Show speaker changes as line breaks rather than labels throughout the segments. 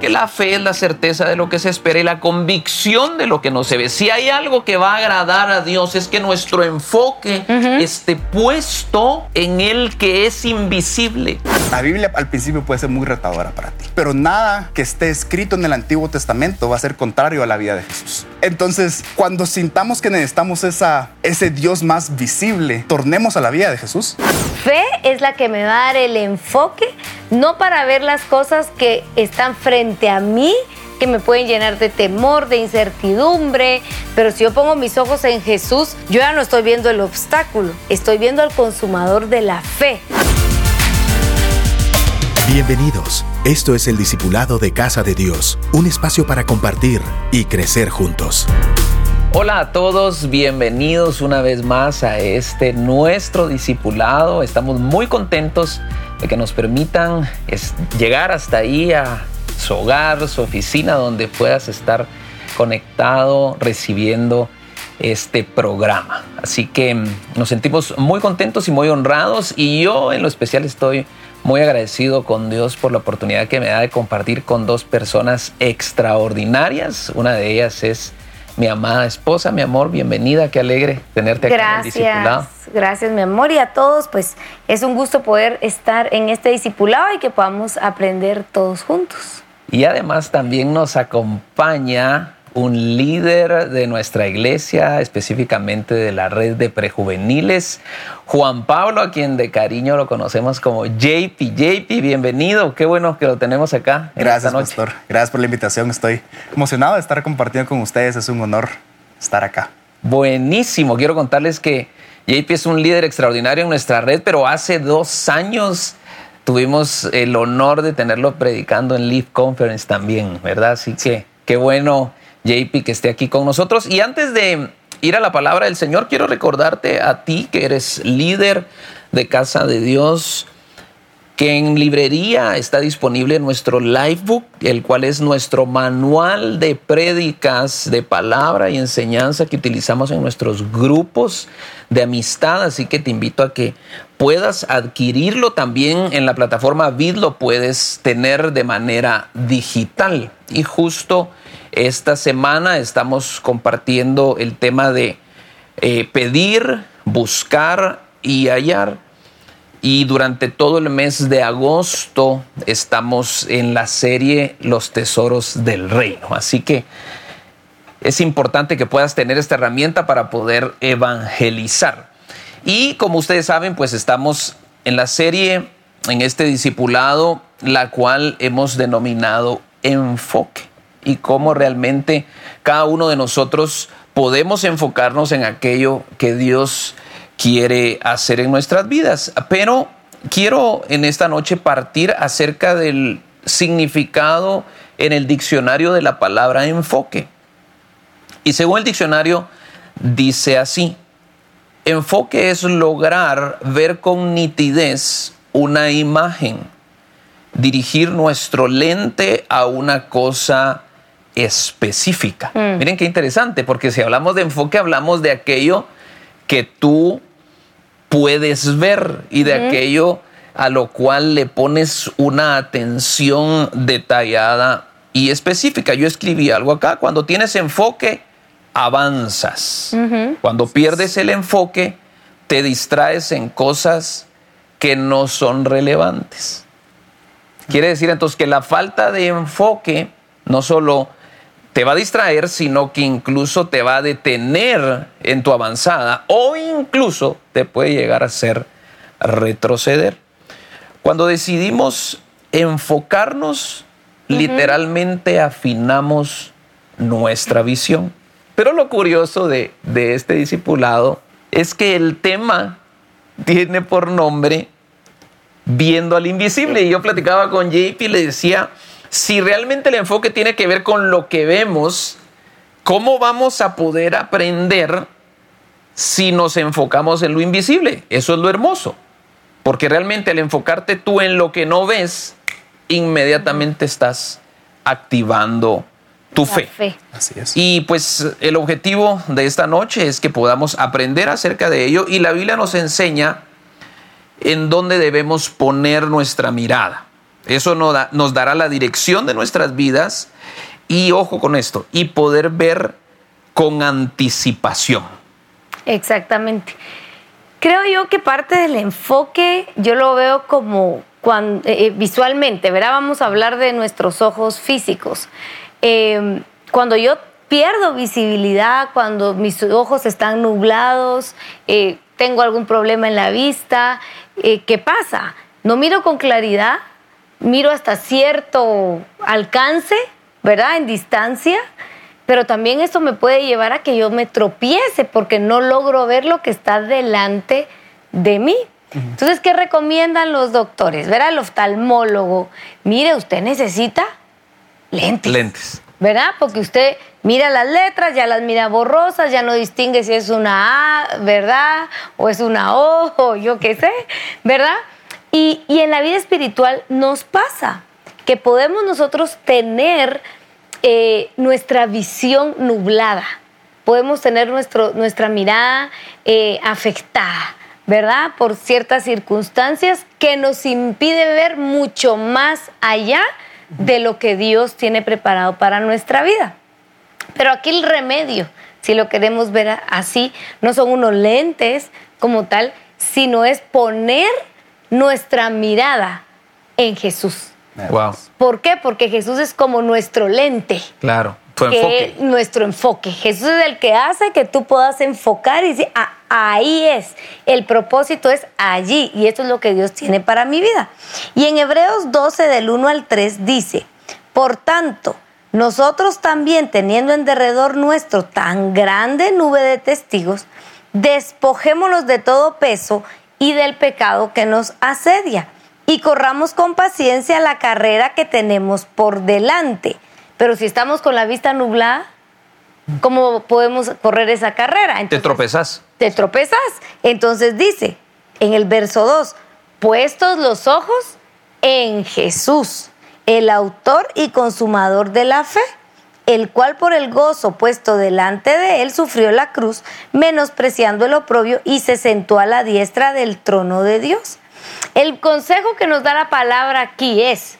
que la fe es la certeza de lo que se espera y la convicción de lo que no se ve. Si hay algo que va a agradar a Dios es que nuestro enfoque esté puesto en el que es invisible.
La Biblia al principio puede ser muy retadora para ti, pero nada que esté escrito en el Antiguo Testamento va a ser contrario a la vida de Jesús. Entonces, cuando sintamos que necesitamos esa, ese Dios más visible, tornemos a la vida de Jesús.
Fe es la que me va a dar el enfoque, no para ver las cosas que están frente a mí, que me pueden llenar de temor, de incertidumbre, pero si yo pongo mis ojos en Jesús, yo ya no estoy viendo el obstáculo, estoy viendo al consumador de la fe.
Bienvenidos. Esto es el Discipulado de Casa de Dios, un espacio para compartir y crecer juntos.
Hola a todos, bienvenidos una vez más a este nuestro discipulado. Estamos muy contentos de que nos permitan llegar hasta ahí a su hogar, su oficina, donde puedas estar conectado, recibiendo este programa. Así que mm, nos sentimos muy contentos y muy honrados y yo en lo especial estoy muy agradecido con Dios por la oportunidad que me da de compartir con dos personas extraordinarias. Una de ellas es mi amada esposa, mi amor, bienvenida, qué alegre tenerte aquí en el discipulado.
Gracias, mi amor, y a todos, pues es un gusto poder estar en este discipulado y que podamos aprender todos juntos.
Y además también nos acompaña un líder de nuestra iglesia, específicamente de la red de prejuveniles, Juan Pablo, a quien de cariño lo conocemos como JP. JP, bienvenido, qué bueno que lo tenemos acá.
Gracias, pastor. Gracias por la invitación. Estoy emocionado de estar compartiendo con ustedes. Es un honor estar acá.
Buenísimo. Quiero contarles que JP es un líder extraordinario en nuestra red, pero hace dos años tuvimos el honor de tenerlo predicando en Leaf Conference también, ¿verdad? Así que qué bueno JP que esté aquí con nosotros. Y antes de ir a la palabra del Señor, quiero recordarte a ti que eres líder de Casa de Dios, que en librería está disponible nuestro Livebook, el cual es nuestro manual de prédicas, de palabra y enseñanza que utilizamos en nuestros grupos de amistad. Así que te invito a que puedas adquirirlo también en la plataforma Vid, lo puedes tener de manera digital. Y justo esta semana estamos compartiendo el tema de eh, pedir, buscar y hallar. Y durante todo el mes de agosto estamos en la serie Los Tesoros del Reino. Así que es importante que puedas tener esta herramienta para poder evangelizar. Y como ustedes saben, pues estamos en la serie, en este discipulado, la cual hemos denominado enfoque y cómo realmente cada uno de nosotros podemos enfocarnos en aquello que Dios quiere hacer en nuestras vidas. Pero quiero en esta noche partir acerca del significado en el diccionario de la palabra enfoque. Y según el diccionario, dice así, enfoque es lograr ver con nitidez una imagen, dirigir nuestro lente a una cosa específica. Mm. Miren qué interesante, porque si hablamos de enfoque, hablamos de aquello que tú puedes ver y de aquello a lo cual le pones una atención detallada y específica. Yo escribí algo acá, cuando tienes enfoque, avanzas. Cuando pierdes el enfoque, te distraes en cosas que no son relevantes. Quiere decir entonces que la falta de enfoque no solo te va a distraer, sino que incluso te va a detener en tu avanzada o incluso te puede llegar a hacer retroceder. Cuando decidimos enfocarnos, literalmente afinamos nuestra visión. Pero lo curioso de, de este discipulado es que el tema tiene por nombre viendo al invisible. Y yo platicaba con JP y le decía, si realmente el enfoque tiene que ver con lo que vemos, ¿cómo vamos a poder aprender si nos enfocamos en lo invisible? Eso es lo hermoso. Porque realmente al enfocarte tú en lo que no ves, inmediatamente estás activando tu fe. Así es. Y pues el objetivo de esta noche es que podamos aprender acerca de ello y la Biblia nos enseña en dónde debemos poner nuestra mirada. Eso nos dará la dirección de nuestras vidas y, ojo con esto, y poder ver con anticipación.
Exactamente. Creo yo que parte del enfoque, yo lo veo como cuando, eh, eh, visualmente, ¿verdad? Vamos a hablar de nuestros ojos físicos. Em, cuando yo pierdo visibilidad, cuando mis ojos están nublados, eh, tengo algún problema en la vista, ¿qué pasa? No miro con claridad, miro hasta cierto alcance, ¿verdad? En distancia, pero también eso me puede llevar a que yo me tropiece porque no logro ver lo que está delante de mí. Entonces, ¿qué recomiendan los doctores? Ver al oftalmólogo. Mire, usted necesita lentes.
Lentes.
¿Verdad? Porque usted mira las letras, ya las mira borrosas, ya no distingue si es una A, ¿verdad? O es una O, o yo qué sé, ¿verdad? Y, en la vida espiritual nos pasa que podemos nosotros tener eh, nuestra visión nublada, podemos tener nuestro, nuestra mirada eh, afectada, ¿verdad? Por ciertas circunstancias que nos impide ver mucho más allá de lo que Dios tiene preparado para nuestra vida. Pero aquí el remedio, si lo queremos ver así, no son unos lentes como tal, sino es poner nuestra mirada en Jesús.
Wow.
¿Por qué? Porque Jesús es como nuestro lente.
Claro, tu enfoque.
nuestro enfoque. Jesús es el que hace que tú puedas enfocar y decir, ah, ahí es. El propósito es allí y esto es lo que Dios tiene para mi vida. Y en Hebreos 12 del 1 al 3 dice, por tanto, nosotros también teniendo en derredor nuestro tan grande nube de testigos, despojémonos de todo peso y del pecado que nos asedia. Y corramos con paciencia la carrera que tenemos por delante. Pero si estamos con la vista nublada, ¿cómo podemos correr esa carrera?
te tropezas.
Te tropezas. Entonces dice en el verso 2, puestos los ojos en Jesús, el autor y consumador de la fe el cual por el gozo puesto delante de él sufrió la cruz, menospreciando el oprobio y se sentó a la diestra del trono de Dios. El consejo que nos da la palabra aquí es,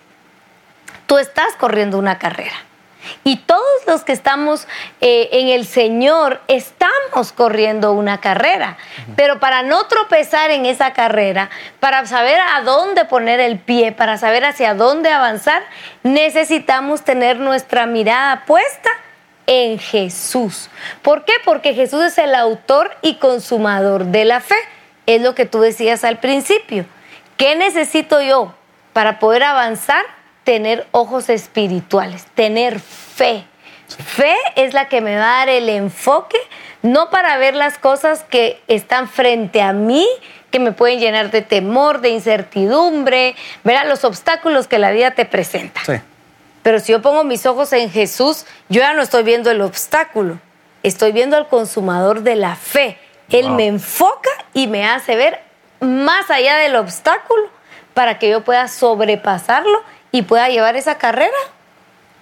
tú estás corriendo una carrera. Y todos los que estamos eh, en el Señor estamos corriendo una carrera. Pero para no tropezar en esa carrera, para saber a dónde poner el pie, para saber hacia dónde avanzar, necesitamos tener nuestra mirada puesta en Jesús. ¿Por qué? Porque Jesús es el autor y consumador de la fe. Es lo que tú decías al principio. ¿Qué necesito yo para poder avanzar? Tener ojos espirituales, tener fe. Fe es la que me va a dar el enfoque, no para ver las cosas que están frente a mí, que me pueden llenar de temor, de incertidumbre, ver los obstáculos que la vida te presenta. Pero si yo pongo mis ojos en Jesús, yo ya no estoy viendo el obstáculo, estoy viendo al consumador de la fe. Él me enfoca y me hace ver más allá del obstáculo para que yo pueda sobrepasarlo y pueda llevar esa carrera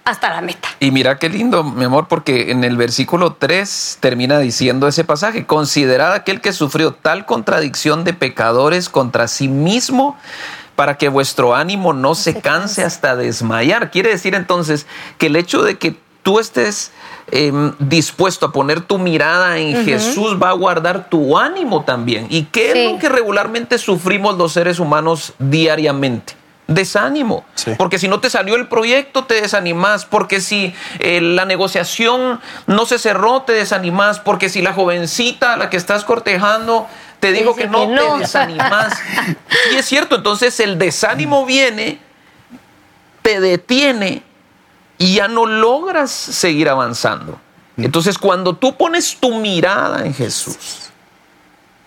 hasta la meta.
Y mira qué lindo, mi amor, porque en el versículo 3 termina diciendo ese pasaje, considerad aquel que sufrió tal contradicción de pecadores contra sí mismo para que vuestro ánimo no se, canse hasta desmayar. Quiere decir entonces que el hecho de que tú estés em, dispuesto a poner tu mirada en Jesús va a guardar tu ánimo también. ¿Y qué es lo que regularmente sufrimos los seres humanos diariamente? Desánimo. Porque si no te salió el proyecto, te desanimas. Porque si eh, la negociación no se cerró, te desanimas. Porque si la jovencita a la que estás cortejando te dijo que no, te desanimas. y es cierto, entonces el desánimo viene, te detiene y ya no logras seguir avanzando. Entonces cuando tú pones tu mirada en Jesús,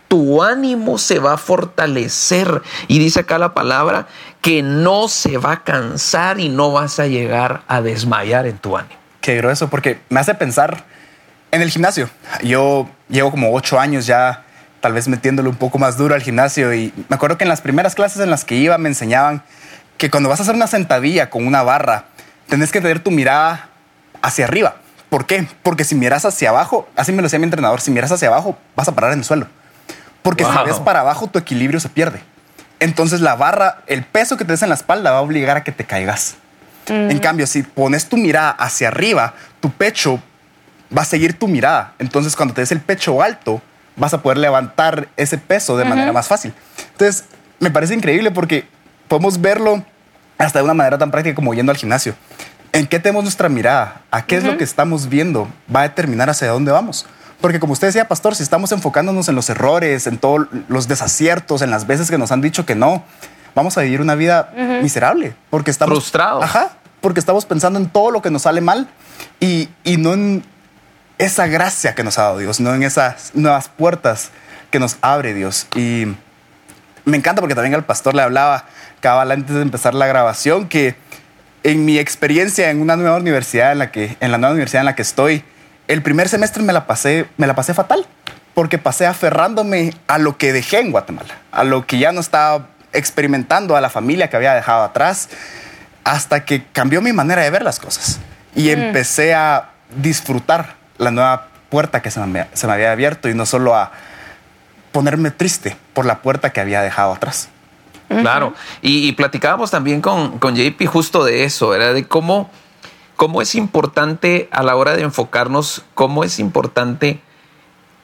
tu ánimo se va a fortalecer. Y dice acá la palabra que no se va a cansar y no vas a llegar a desmayar en tu ánimo.
Qué grueso, porque me hace pensar en el gimnasio. Yo llevo como ocho años ya, tal vez metiéndole un poco más duro al gimnasio. Y me acuerdo que en las primeras clases en las que iba me enseñaban que cuando vas a hacer una sentadilla con una barra, tenés que tener tu mirada hacia arriba. ¿Por qué? Porque si miras hacia abajo, así me lo decía mi entrenador, si miras hacia abajo vas a parar en el suelo. Porque si ves para abajo, tu equilibrio se pierde. entonces la barra, el peso que te des en la espalda va a obligar a que te caigas. En cambio, si pones tu mirada hacia arriba, tu pecho va a seguir tu mirada. Entonces, cuando te des el pecho alto, vas a poder levantar ese peso de manera más fácil. Entonces, me parece increíble porque podemos verlo hasta de una manera tan práctica como yendo al gimnasio. ¿En qué tenemos nuestra mirada? ¿A qué es lo que estamos viendo? Va a determinar hacia dónde vamos. Porque como usted decía, pastor, si estamos enfocándonos en los errores, en todos los desaciertos, en las veces que nos han dicho que no, vamos a vivir una vida miserable. Porque estamos...
Frustrados.
Ajá, porque estamos pensando en todo lo que nos sale mal y, y no en esa gracia que nos ha dado Dios, no en esas nuevas puertas que nos abre Dios. Y me encanta porque también al pastor le hablaba cabal antes de empezar la grabación que en mi experiencia en una nueva universidad en la que en la nueva universidad en la que estoy, el primer semestre me la pasé me la pasé fatal porque pasé aferrándome a lo que dejé en Guatemala, a lo que ya no estaba experimentando, a la familia que había dejado atrás, hasta que cambió mi manera de ver las cosas y empecé a disfrutar la nueva puerta que se me, se me había abierto y no solo a ponerme triste por la puerta que había dejado atrás.
Claro, y, y platicábamos también con, con JP justo de eso, era de cómo, cómo es importante a la hora de enfocarnos, cómo es importante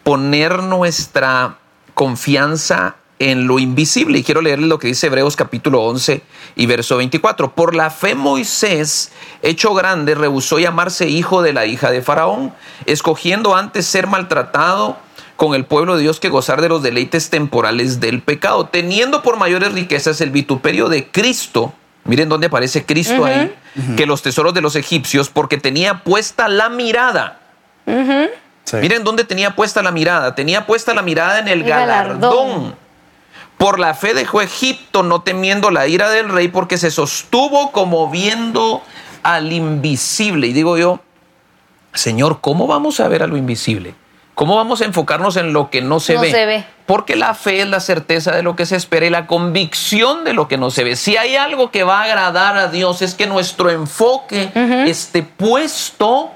poner nuestra confianza en lo invisible. Y quiero leerles lo que dice Hebreos capítulo 11 y verso 24. Por la fe Moisés, hecho grande, rehusó llamarse hijo de la hija de Faraón, escogiendo antes ser maltratado con el pueblo de Dios que gozar de los deleites temporales del pecado, teniendo por mayores riquezas el vituperio de Cristo. Miren dónde aparece Cristo ahí, que los tesoros de los egipcios, porque tenía puesta la mirada.
Sí.
Miren dónde tenía puesta la mirada. Tenía puesta la mirada en el,
El galardón.
galardón. Por la fe dejó Egipto, no temiendo la ira del rey, porque se sostuvo como viendo al invisible. Y digo yo, Señor, ¿cómo vamos a ver a lo invisible? ¿Cómo vamos a enfocarnos en lo que no se
No
ve?
se ve.
Porque la fe es la certeza de lo que se espera y la convicción de lo que no se ve. Si hay algo que va a agradar a Dios es que nuestro enfoque esté puesto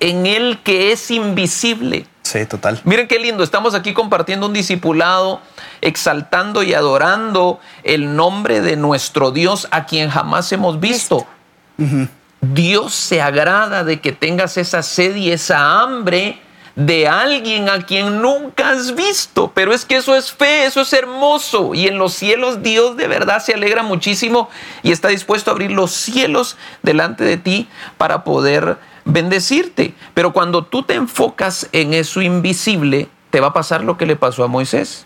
en el que es invisible.
Sí, total.
Miren qué lindo, estamos aquí compartiendo un discipulado, exaltando y adorando el nombre de nuestro Dios a quien jamás hemos visto. Dios se agrada de que tengas esa sed y esa hambre de alguien a quien nunca has visto. Pero es que eso es fe, eso es hermoso. Y en los cielos Dios de verdad se alegra muchísimo y está dispuesto a abrir los cielos delante de ti para poder bendecirte. Pero cuando tú te enfocas en eso invisible, te va a pasar lo que le pasó a Moisés.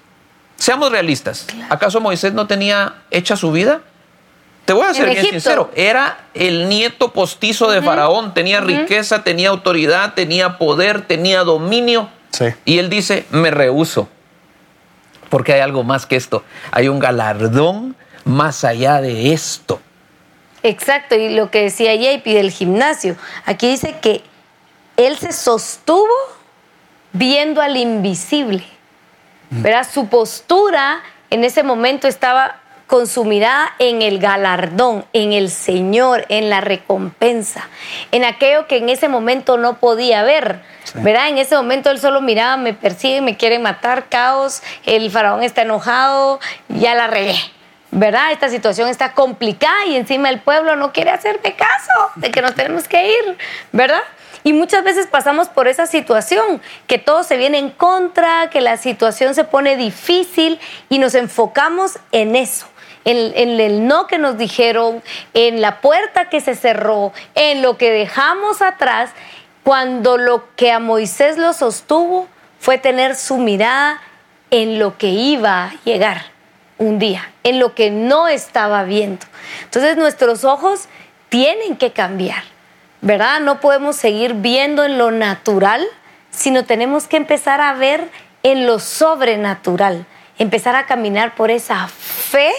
Seamos realistas. ¿Acaso Moisés no tenía hecha su vida? Te voy a ser
En
bien sincero. Era el nieto postizo de Faraón. Tenía riqueza, tenía autoridad, tenía poder, tenía dominio.
Sí.
Y él dice, me rehuso. Porque hay algo más que esto. Hay un galardón más allá de esto.
Exacto, y lo que decía JP del gimnasio, aquí dice que él se sostuvo viendo al invisible. ¿verdad? Su postura en ese momento estaba con su mirada en el galardón, en el Señor, en la recompensa, en aquello que en ese momento no podía ver. ¿Verdad? En ese momento él solo miraba, me persiguen, me quieren matar, caos, el faraón está enojado, ya la regué. ¿verdad? Esta situación está complicada y encima el pueblo no quiere hacerme caso de que nos tenemos que ir, ¿verdad? Y muchas veces pasamos por esa situación, que todo se viene en contra, que la situación se pone difícil y nos enfocamos en eso. En, el no que nos dijeron, en la puerta que se cerró, en lo que dejamos atrás, cuando lo que a Moisés lo sostuvo fue tener su mirada en lo que iba a llegar un día, en lo que no estaba viendo. Entonces nuestros ojos tienen que cambiar, ¿verdad? No podemos seguir viendo en lo natural, sino tenemos que empezar a ver en lo sobrenatural, empezar a caminar por esa fe,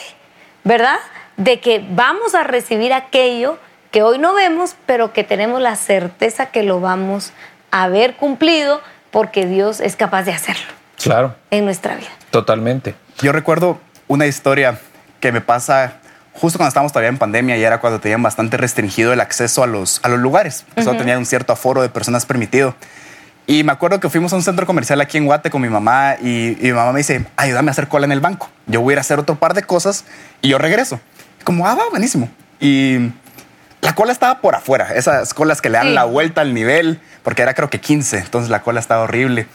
¿verdad? De que vamos a recibir aquello que hoy no vemos, pero que tenemos la certeza que lo vamos a ver cumplido porque Dios es capaz de hacerlo
Claro,
en nuestra vida.
totalmente.
Yo recuerdo una historia que me pasa justo cuando estábamos todavía en pandemia y era cuando tenían bastante restringido el acceso a los, a los lugares. Solo tenían un cierto aforo de personas permitido. Y me acuerdo que fuimos a un centro comercial aquí en Guate con mi mamá y, y mi mamá me dice, ayúdame a hacer cola en el banco. Yo voy a ir a hacer otro par de cosas y yo regreso. Como, ah, va, buenísimo. Y la cola estaba por afuera, esas colas que le dan
Sí.
la vuelta al nivel, porque era creo que 15, entonces la cola estaba horrible.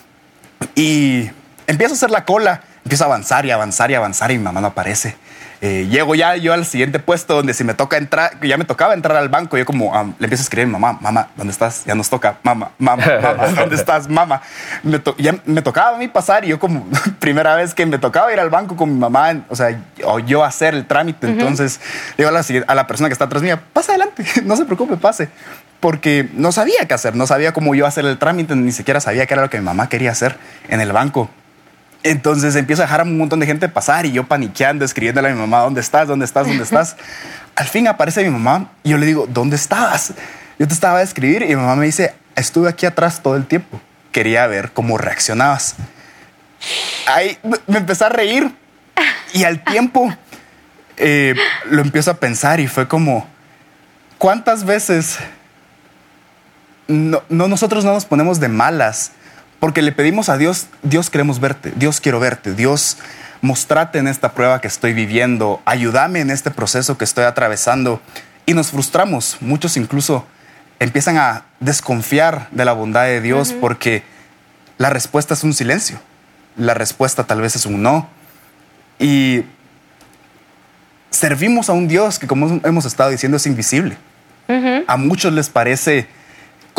Y empiezo a hacer la cola, empiezo a avanzar y avanzar y avanzar y mi mamá no aparece. Eh, llego ya yo al siguiente puesto donde si me toca entrar, ya me tocaba entrar al banco, yo como ah, le empiezo a escribir, mamá, mamá, ¿dónde estás? Ya nos toca, mamá, mamá, mamá, ¿dónde estás? Mamá. Me to- ya me tocaba a mí pasar y yo como primera vez que me tocaba ir al banco con mi mamá, o sea, o yo hacer el trámite, entonces le digo a la, siguiente- a la persona que está atrás mía, pasa adelante, no se preocupe, pase. Porque no sabía qué hacer, no sabía cómo yo hacer el trámite, ni siquiera sabía qué era lo que mi mamá quería hacer en el banco. Entonces empiezo a dejar a un montón de gente pasar y yo paniqueando, escribiéndole a mi mamá, ¿dónde estás? ¿Dónde estás? ¿Dónde estás? Al fin aparece mi mamá y yo le digo, ¿dónde estabas? Yo te estaba a escribir y mi mamá me dice, estuve aquí atrás todo el tiempo. Quería ver cómo reaccionabas. Ahí me- me empecé a reír y al tiempo eh, lo empiezo a pensar y fue como, ¿cuántas veces no, no, nosotros no nos ponemos de malas porque le pedimos a Dios, Dios queremos verte, Dios quiero verte, Dios mostrate en esta prueba que estoy viviendo, ayúdame en este proceso que estoy atravesando. Y nos frustramos, muchos incluso empiezan a desconfiar de la bondad de Dios porque la respuesta es un silencio, la respuesta tal vez es un no. Y servimos a un Dios que como hemos estado diciendo es invisible. A muchos les parece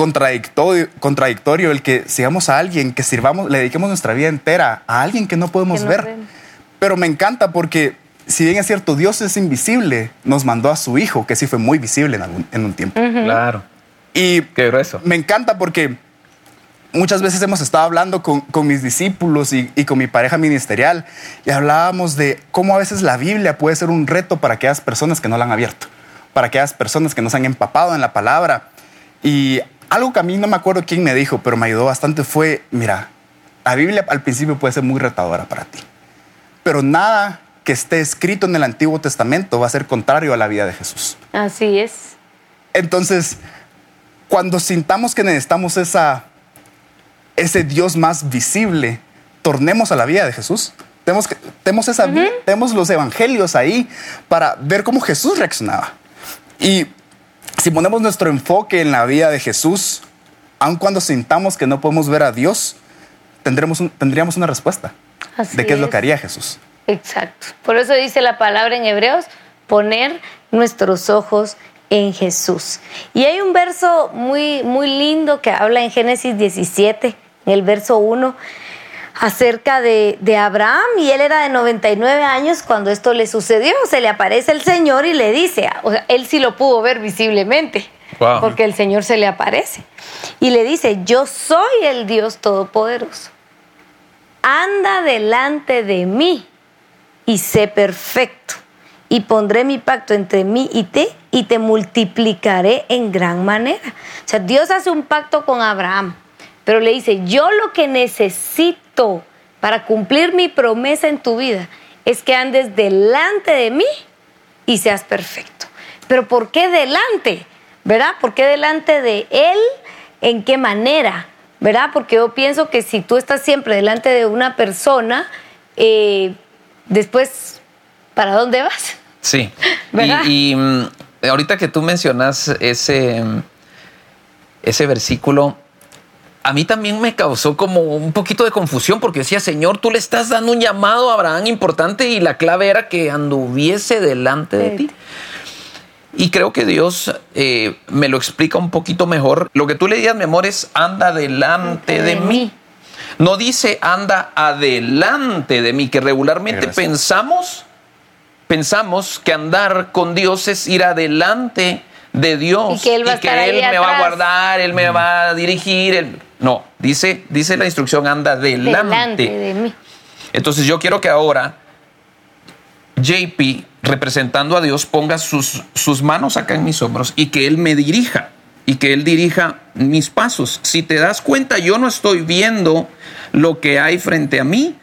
contradictorio, contradictorio el que sigamos a alguien, que sirvamos, le dediquemos nuestra vida entera a alguien que no podemos
Que no
ver.
vemos.
Pero me encanta porque, si bien es cierto, Dios es invisible, nos mandó a su Hijo, que sí fue muy visible en, algún- en un tiempo.
Claro.
Y
Qué grueso.
me encanta porque muchas veces hemos estado hablando con, con mis discípulos y, y con mi pareja ministerial y hablábamos de cómo a veces la Biblia puede ser un reto para aquellas personas que no la han abierto, para aquellas personas que no se han empapado en la palabra. Y algo que a mí no me acuerdo quién me dijo, pero me ayudó bastante fue, mira, la Biblia al principio puede ser muy retadora para ti, pero nada que esté escrito en el Antiguo Testamento va a ser contrario a la vida de Jesús.
Así es.
Entonces, cuando sintamos que necesitamos esa, ese Dios más visible, tornemos a la vida de Jesús. Tenemos, que, tenemos, esa, tenemos los evangelios ahí para ver cómo Jesús reaccionaba. Y si ponemos nuestro enfoque en la vida de Jesús, aun cuando sintamos que no podemos ver a Dios, tendremos un- tendríamos una respuesta
Así
de qué es lo que haría Jesús.
Exacto. Por eso dice la palabra en Hebreos, poner nuestros ojos en Jesús. Y hay un verso muy, muy lindo que habla en Génesis 17, en el verso 1, acerca de, de Abraham. Y él era de 99 años cuando esto le sucedió. Se le aparece el Señor y le dice, o sea, él sí lo pudo ver visiblemente.
Wow.
Porque el Señor se le aparece. Y le dice, yo soy el Dios Todopoderoso. Anda delante de mí y sé perfecto. Y pondré mi pacto entre mí y te y te multiplicaré en gran manera. O sea, Dios hace un pacto con Abraham, pero le dice, yo lo que necesito para cumplir mi promesa en tu vida es que andes delante de mí y seas perfecto. Pero ¿por qué delante? ¿Verdad? ¿Por qué delante de Él? ¿En qué manera? ¿Verdad? Porque yo pienso que si tú estás siempre delante de una persona, eh, después, ¿para dónde vas?
Sí.
¿Verdad?
Y, y, mm, ahorita que tú mencionas ese, mm, ese versículo, a mí también me causó como un poquito de confusión porque decía, Señor, tú le estás dando un llamado a Abraham importante y la clave era que anduviese delante de ti. Y creo que Dios eh, me lo explica un poquito mejor. Lo que tú le digas, mi amor, es anda delante de mí. No dice anda adelante de mí, que regularmente
Gracias.
pensamos, pensamos que andar con Dios es ir adelante de Dios
Y que Él va
Él me va a guardar, Él me va a dirigir. Él- No, dice, dice la instrucción anda delante.
Delante de mí.
Entonces yo quiero que ahora JP, representando a Dios, ponga sus, sus manos acá en mis hombros y que Él me dirija y que Él dirija mis pasos. Si te das cuenta, yo no estoy viendo lo que hay frente a mí,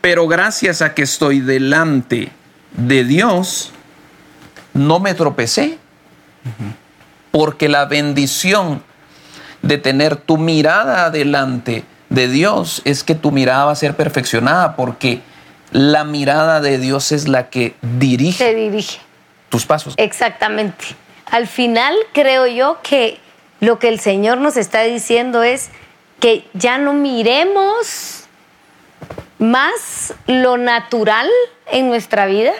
pero gracias a que estoy delante de Dios, no me tropecé, porque la bendición de tener tu mirada delante de Dios es que tu mirada va a ser perfeccionada porque la mirada de Dios es la que dirige,
dirige.
tus pasos.
Exactamente. Al final creo yo que lo que el Señor nos está diciendo es que ya no miremos más lo natural en nuestra vida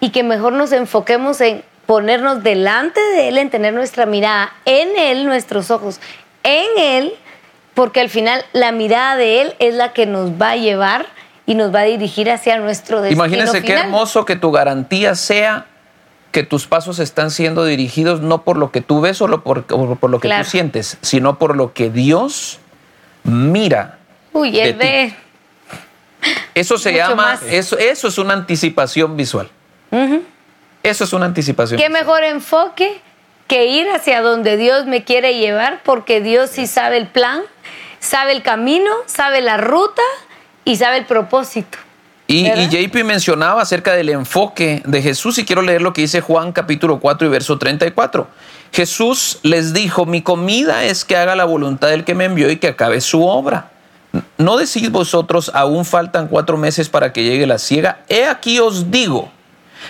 y que mejor nos enfoquemos en ponernos delante de Él, en tener nuestra mirada en Él, nuestros ojos en Él, porque al final la mirada de Él es la que nos va a llevar y nos va a dirigir hacia nuestro destino
Imagínense qué hermoso que tu garantía sea que tus pasos están siendo dirigidos no por lo que tú ves o lo- por, o por lo que
Claro.
tú sientes, sino por lo que Dios mira.
Uy, Él ve.
Eso se
Mucho
llama, eso, eso es una anticipación visual. Eso es una anticipación.
¿Qué mejor enfoque que ir hacia donde Dios me quiere llevar? Porque Dios sí sabe el plan, sabe el camino, sabe la ruta y sabe el propósito.
Y, y JP mencionaba acerca del enfoque de Jesús y quiero leer lo que dice Juan capítulo 4 y verso 34. Jesús les dijo, mi comida es que haga la voluntad del que me envió y que acabe su obra. ¿No decís vosotros, aún faltan cuatro meses para que llegue la siega? He aquí os digo,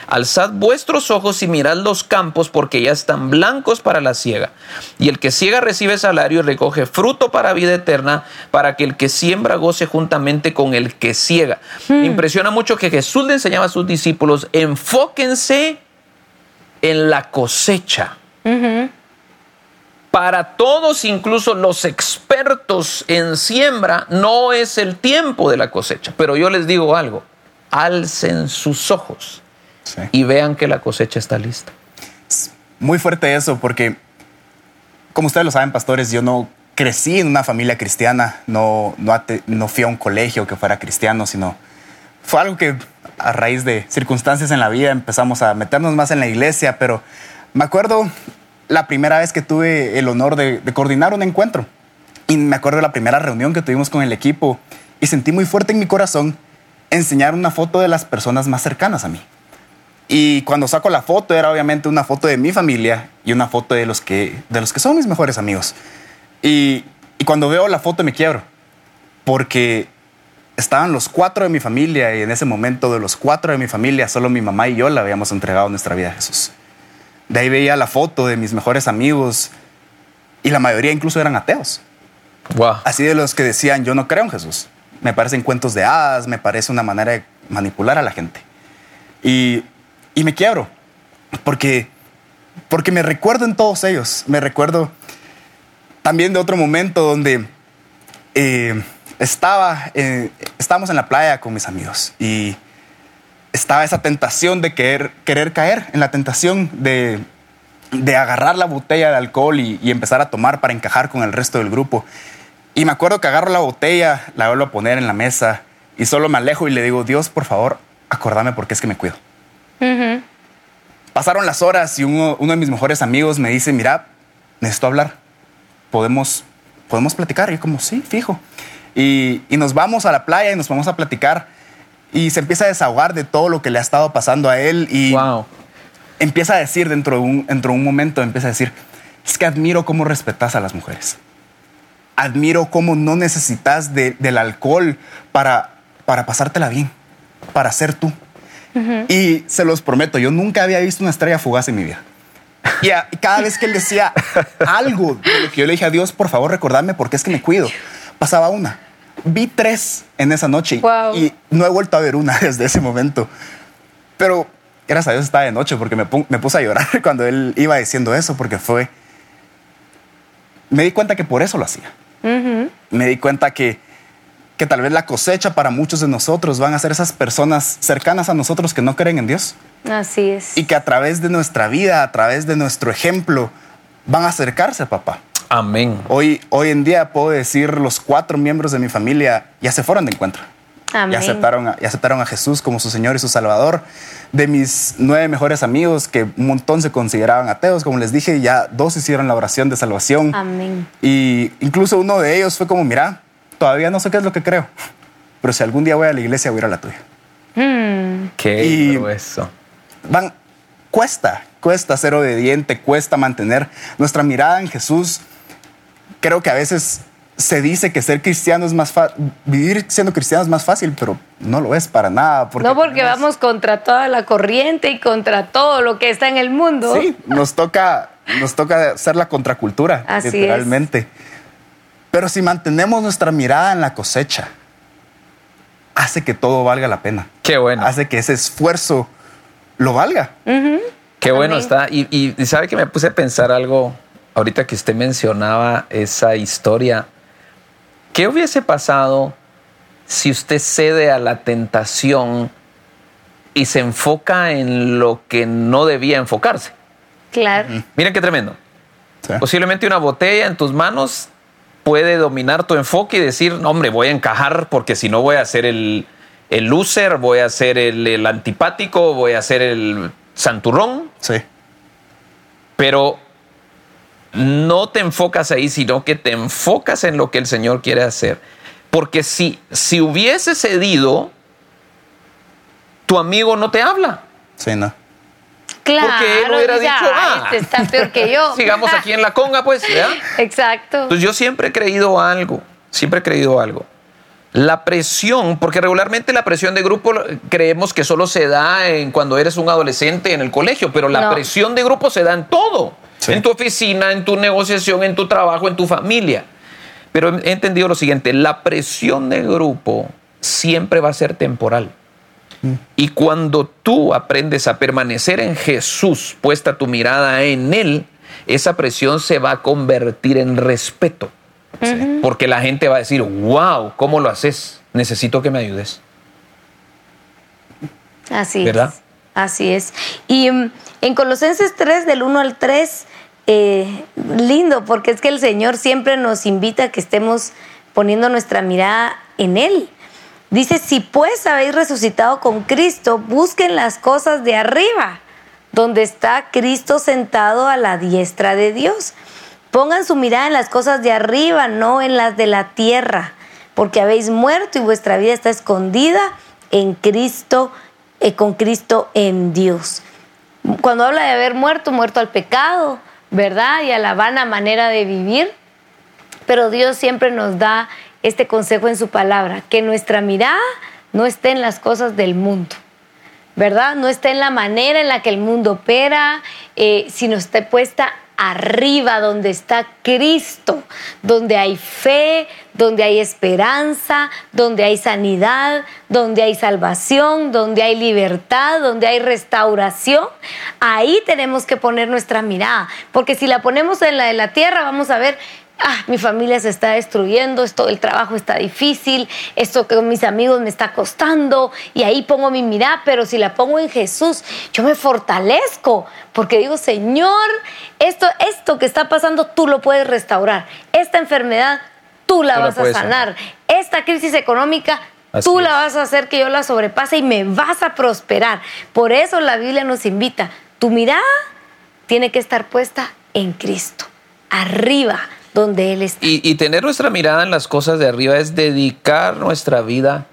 alzad vuestros ojos y mirad los campos porque ya están blancos para la siega. Y el que ciega recibe salario y recoge fruto para vida eterna, para que el que siembra goce juntamente con el que ciega. Me impresiona mucho que Jesús le enseñaba a sus discípulos, enfóquense en la cosecha. Para todos, incluso los expertos en siembra, no es el tiempo de la cosecha. Pero yo les digo algo, alcen sus ojos
Sí.
y vean que la cosecha está lista.
Muy fuerte eso, porque como ustedes lo saben, pastores, yo no crecí en una familia cristiana, no, no, no fui a un colegio que fuera cristiano, sino fue algo que a raíz de circunstancias en la vida empezamos a meternos más en la iglesia, pero me acuerdo la primera vez que tuve el honor de, de coordinar un encuentro y me acuerdo la primera reunión que tuvimos con el equipo y sentí muy fuerte en mi corazón enseñar una foto de las personas más cercanas a mí. Y cuando saco la foto era obviamente una foto de mi familia y una foto de los que, de los que son mis mejores amigos. Y, y cuando veo la foto me quiebro, porque estaban los cuatro de mi familia y en ese momento de los cuatro de mi familia solo mi mamá y yo le habíamos entregado nuestra vida a Jesús. De ahí veía la foto de mis mejores amigos y la mayoría incluso eran ateos.
Wow.
Así de los que decían, yo no creo en Jesús. Me parecen cuentos de hadas, me parece una manera de manipular a la gente. Y, y me quiebro, porque, porque me recuerdo en todos ellos. Me recuerdo también de otro momento donde eh, estaba, eh, estábamos en la playa con mis amigos y estaba esa tentación de querer, querer caer en la tentación de, de agarrar la botella de alcohol y, empezar a tomar para encajar con el resto del grupo. Y me acuerdo que agarro la botella, la vuelvo a poner en la mesa y solo me alejo y le digo, Dios, por favor, acordame porque es que me cuido. Pasaron las horas y uno, uno de mis mejores amigos me dice, mira, necesito hablar. Podemos, podemos platicar. Y yo como, sí, fijo. Y, y nos vamos a la playa y nos vamos a platicar. Y se empieza a desahogar de todo lo que le ha estado pasando a él. Y
Wow.
empieza a decir dentro de un, dentro de un momento, empieza a decir, es que admiro cómo respetas a las mujeres. Admiro cómo no necesitas de- del alcohol para, para pasártela bien, para ser tú. Y se los prometo, yo nunca había visto una estrella fugaz en mi vida. Y, a- cada vez que él decía algo de lo que yo le dije a Dios, por favor, recordadme porque es que me cuido, pasaba una. Vi tres en esa noche y-
Wow.
y no he vuelto a ver una desde ese momento. Pero gracias a Dios estaba de noche porque me, me puse a llorar cuando él iba diciendo eso porque fue... Me di cuenta que por eso lo hacía. Me di cuenta que, que tal vez la cosecha para muchos de nosotros van a ser esas personas cercanas a nosotros que no creen en Dios
Así es.
y que a través de nuestra vida, a través de nuestro ejemplo, van a acercarse a papá.
Amén.
Hoy, hoy en día puedo decir los cuatro miembros de mi familia ya se fueron de encuentro.
Amén.
Ya aceptaron, a, ya aceptaron a Jesús como su Señor y su Salvador. De mis nueve mejores amigos, que un montón se consideraban ateos, como les dije, ya dos hicieron la oración de salvación.
Amén.
Y incluso uno de ellos fue como, mira, todavía no sé qué es lo que creo, pero si algún día voy a la iglesia, voy a ir a la tuya.
Mm,
Qué
Y-
grueso.
Van, cuesta, cuesta ser obediente, cuesta mantener nuestra mirada en Jesús. creo que a veces se dice que ser cristiano es más fácil, vivir siendo cristiano es más fácil, pero no lo es para nada.
no porque tenemos... vamos contra toda la corriente y contra todo lo que está en el mundo.
Sí, nos toca, nos toca ser la contracultura, Así literalmente. Pero si mantenemos nuestra mirada en la cosecha, hace que todo valga la pena.
Qué bueno.
Hace que ese esfuerzo lo valga.
Qué bueno está. Y, y sabe que me puse a pensar algo ahorita que usted mencionaba esa historia ¿Qué hubiese pasado si usted cede a la tentación y se enfoca en lo que no debía enfocarse?
Claro.
Miren qué tremendo. Posiblemente una botella en tus manos puede dominar tu enfoque y decir, no, hombre, voy a encajar porque si no voy a ser el, el loser, voy a ser el, el, antipático, voy a ser el santurrón.
Sí.
Pero no te enfocas ahí, sino que te enfocas en lo que el Señor quiere hacer. Porque si, si hubiese cedido, tu amigo no te habla.
Sí, no.
Claro,
porque él hubiera dicho,
ah, este está peor que yo.
sigamos aquí en la conga, pues.
Exacto.
Entonces yo siempre he creído algo, siempre he creído algo. La presión, porque regularmente la presión de grupo creemos que solo se da en cuando eres un adolescente en el colegio, pero la presión de grupo se da en todo en tu oficina, en tu negociación, en tu trabajo, en tu familia. Pero he entendido lo siguiente, la presión de grupo siempre va a ser temporal. Y cuando tú aprendes a permanecer en Jesús, puesta tu mirada en Él, esa presión se va a convertir en respeto. Porque la gente va a decir, wow, ¿cómo lo haces? Necesito que me ayudes.
Así ¿verdad? Así es. Y mm, en Colosenses 3, del 1 al 3, eh, lindo, porque es que el Señor siempre nos invita a que estemos poniendo nuestra mirada en Él. Dice, si pues habéis resucitado con Cristo, busquen las cosas de arriba, donde está Cristo sentado a la diestra de Dios. Pongan su mirada en las cosas de arriba, no en las de la tierra, porque habéis muerto y vuestra vida está escondida en Cristo eh, con Cristo en Dios. Cuando habla de haber muerto, muerto al pecado, ¿verdad? Y a la vana manera de vivir, pero Dios siempre nos da este consejo en su palabra, que nuestra mirada no esté en las cosas del mundo, ¿verdad? No esté en la manera en la que el mundo opera, eh, sino esté puesta arriba, donde está Cristo, donde hay fe, donde hay esperanza, donde hay sanidad, donde hay salvación, donde hay libertad, donde hay restauración. Ahí tenemos que poner nuestra mirada, porque si la ponemos en la de la tierra, vamos a ver ah, mi familia se está destruyendo, esto, el trabajo está difícil, esto que con mis amigos me está costando, y ahí pongo mi mirada, pero si la pongo en Jesús, yo me fortalezco, porque digo, Señor, esto, esto que está pasando, tú lo puedes restaurar. Esta enfermedad, tú la vas a sanar. Esta crisis económica, tú la vas a hacer que yo la sobrepase y me vas a prosperar. Por eso la Biblia nos invita, tu mirada tiene que estar puesta en Cristo, arriba donde Él está.
Y, tener nuestra mirada en las cosas de arriba es dedicar nuestra vida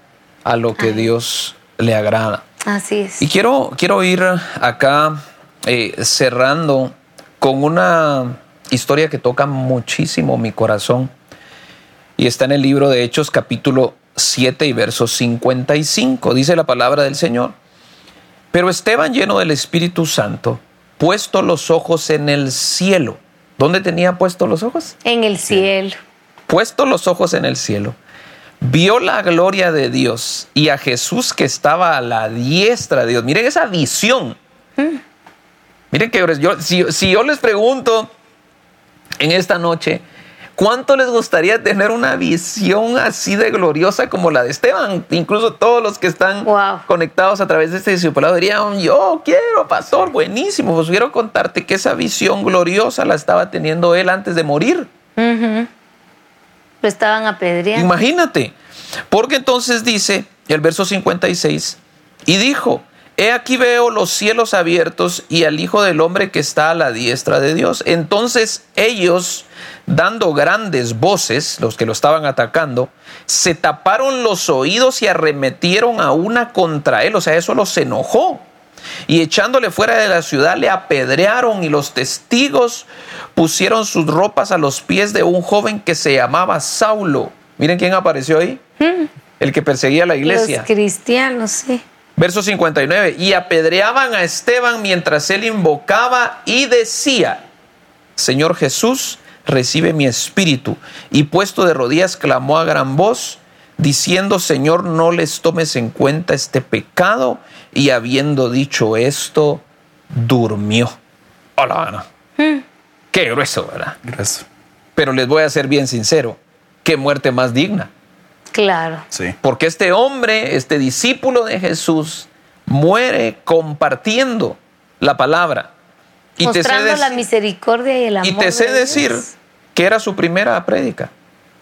a lo que Dios le agrada.
Así es.
Y quiero, quiero ir acá eh, cerrando con una historia que toca muchísimo mi corazón. Y está en el libro de Hechos capítulo 7 y verso 55. Dice la palabra del Señor. Pero Esteban lleno del Espíritu Santo, puesto los ojos en el cielo, ¿Dónde tenía puestos los ojos?
En el cielo.
Puesto los ojos en el cielo. Vio la gloria de Dios y a Jesús que estaba a la diestra de Dios. Miren esa visión. Mm. Miren que yo, si yo les pregunto en esta noche, ¿Cuánto les gustaría tener una visión así de gloriosa como la de Esteban? Incluso todos los que están conectados a través de este discipulado dirían, yo quiero, pastor, buenísimo. Pues quiero contarte que esa visión gloriosa la estaba teniendo él antes de morir.
Lo estaban apedreando.
Imagínate. Porque entonces dice el verso 56, y dijo, He aquí veo los cielos abiertos y al Hijo del Hombre que está a la diestra de Dios. Entonces ellos, dando grandes voces, los que lo estaban atacando, se taparon los oídos y arremetieron a una contra él. O sea, eso los enojó. y echándole fuera de la ciudad le apedrearon y los testigos pusieron sus ropas a los pies de un joven que se llamaba Saulo. Miren quién apareció ahí. El que perseguía a la iglesia.
Los cristianos, sí.
Verso 59. Y apedreaban a Esteban mientras él invocaba y decía, Señor Jesús, recibe mi espíritu. Y puesto de rodillas clamó a gran voz, diciendo, Señor, no les tomes en cuenta este pecado. Y habiendo dicho esto, durmió. Hola, Ana. Qué grueso, ¿verdad?
Gracias.
Pero les voy a ser bien sincero, qué muerte más digna.
Claro.
Sí.
Porque este hombre, este discípulo de Jesús, muere compartiendo la palabra. Y te sé,
Mostrando la misericordia y el amor.
y te sé
de
decir que era su primera prédica.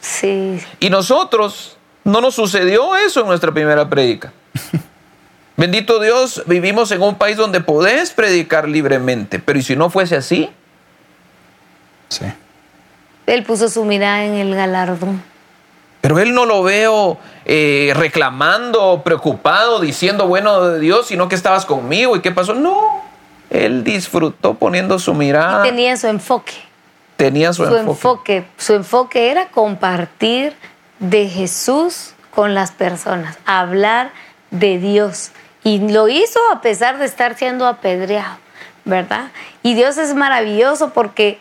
Sí.
Y nosotros no nos sucedió eso en nuestra primera prédica. Bendito Dios, vivimos en un país donde podés predicar libremente, pero ¿y si no fuese así?
Sí.
Él puso su mirada en el galardón.
Pero él no lo veo eh, reclamando, preocupado, diciendo, bueno, de Dios, sino que estabas conmigo y qué pasó. No, él disfrutó poniendo su mirada,
Tenía su enfoque.
tenía su,
Su
enfoque.
enfoque. Su enfoque era compartir de Jesús con las personas, hablar de Dios. Y lo hizo a pesar de estar siendo apedreado, ¿verdad? Y Dios es maravilloso porque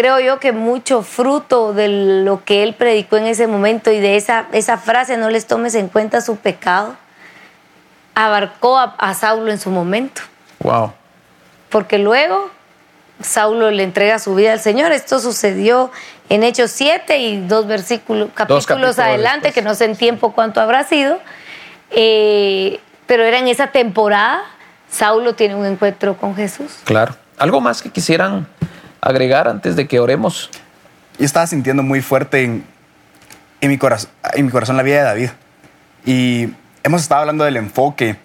creo yo que mucho fruto de lo que él predicó en ese momento y de esa, esa frase, no les tomes en cuenta su pecado, abarcó a, a Saulo en su momento.
Wow.
Porque luego Saulo le entrega su vida al Señor. Esto sucedió en Hechos 7 y dos versículos, capítulos,
capítulos
adelante,
después.
que no sé en tiempo cuánto habrá sido. Eh, pero era en esa temporada, Saulo tiene un encuentro con Jesús.
Claro. ¿Algo más que quisieran agregar antes de que oremos?
Yo estaba sintiendo muy fuerte en, mi corazón, la vida de David. Y hemos estado hablando del enfoque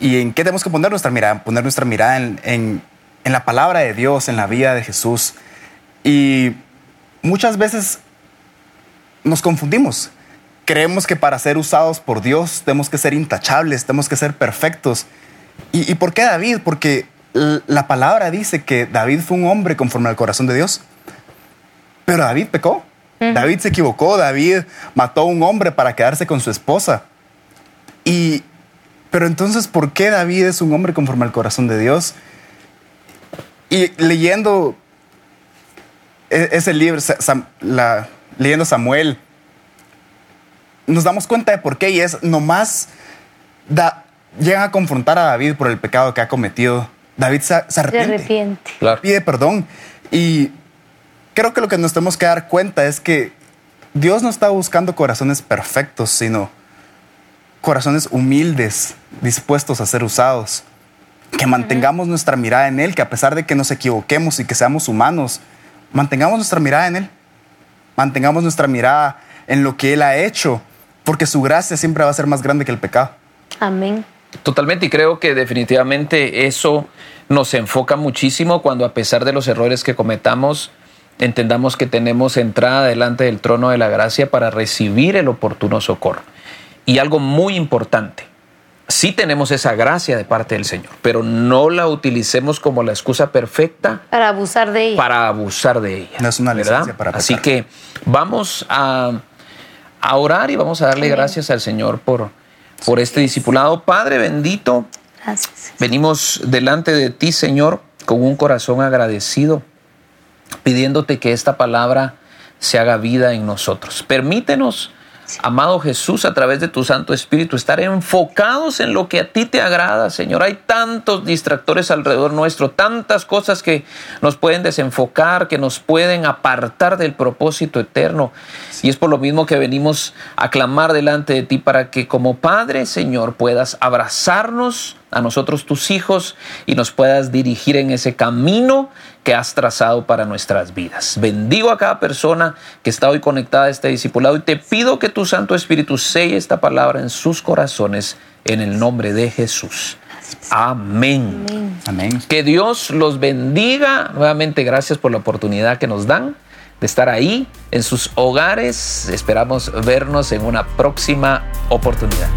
y en qué tenemos que poner nuestra mirada, poner nuestra mirada en, la palabra de Dios, en la vida de Jesús. Y muchas veces nos confundimos. Creemos que para ser usados por Dios tenemos que ser intachables, tenemos que ser perfectos. ¿Y, y por qué David? Porque la palabra dice que David fue un hombre conforme al corazón de Dios. Pero David pecó. David se equivocó. David mató a un hombre para quedarse con su esposa. Y, pero entonces, ¿por qué David es un hombre conforme al corazón de Dios? Y leyendo e- ese libro, la- leyendo Samuel, nos damos cuenta de por qué y es nomás da, llegan a confrontar a David por el pecado que ha cometido. David se, se
Se
arrepiente
arrepiente.
Claro.
pide perdón. Y creo que lo que nos tenemos que dar cuenta es que Dios no está buscando corazones perfectos, sino corazones humildes, dispuestos a ser usados. Que mantengamos nuestra mirada en Él, que a pesar de que nos equivoquemos y que seamos humanos, mantengamos nuestra mirada en Él. Mantengamos nuestra mirada en lo que Él ha hecho, porque su gracia siempre va a ser más grande que el pecado.
Amén.
Totalmente, y creo que definitivamente eso nos enfoca muchísimo cuando a pesar de los errores que cometamos, entendamos que tenemos entrada delante del trono de la gracia para recibir el oportuno socorro. Y algo muy importante, sí tenemos esa gracia de parte del Señor, pero no la utilicemos como la excusa perfecta
Para abusar de ella.
para abusar de ella.
No es una
¿verdad?
licencia para
Así que vamos a, a orar y vamos a darle
Amén.
gracias al Señor por, por este discipulado. Padre bendito,
Gracias.
venimos delante de ti, Señor, con un corazón agradecido, pidiéndote que esta palabra se haga vida en nosotros. Permítenos, amado Jesús, a través de tu Santo Espíritu, estar enfocados en lo que a ti te agrada, Señor. Hay tantos distractores alrededor nuestro, tantas cosas que nos pueden desenfocar, que nos pueden apartar del propósito eterno. Y es por lo mismo que venimos a clamar delante de ti para que como Padre, Señor, puedas abrazarnos a nosotros tus hijos y nos puedas dirigir en ese camino que has trazado para nuestras vidas. Bendigo a cada persona que está hoy conectada a este discipulado y te pido que tu Santo Espíritu selle esta palabra en sus corazones en el nombre de Jesús. Amén.
Amén.
Amén.
Que Dios los bendiga. Nuevamente, gracias por la oportunidad que nos dan de estar ahí en sus hogares. Esperamos vernos en una próxima oportunidad.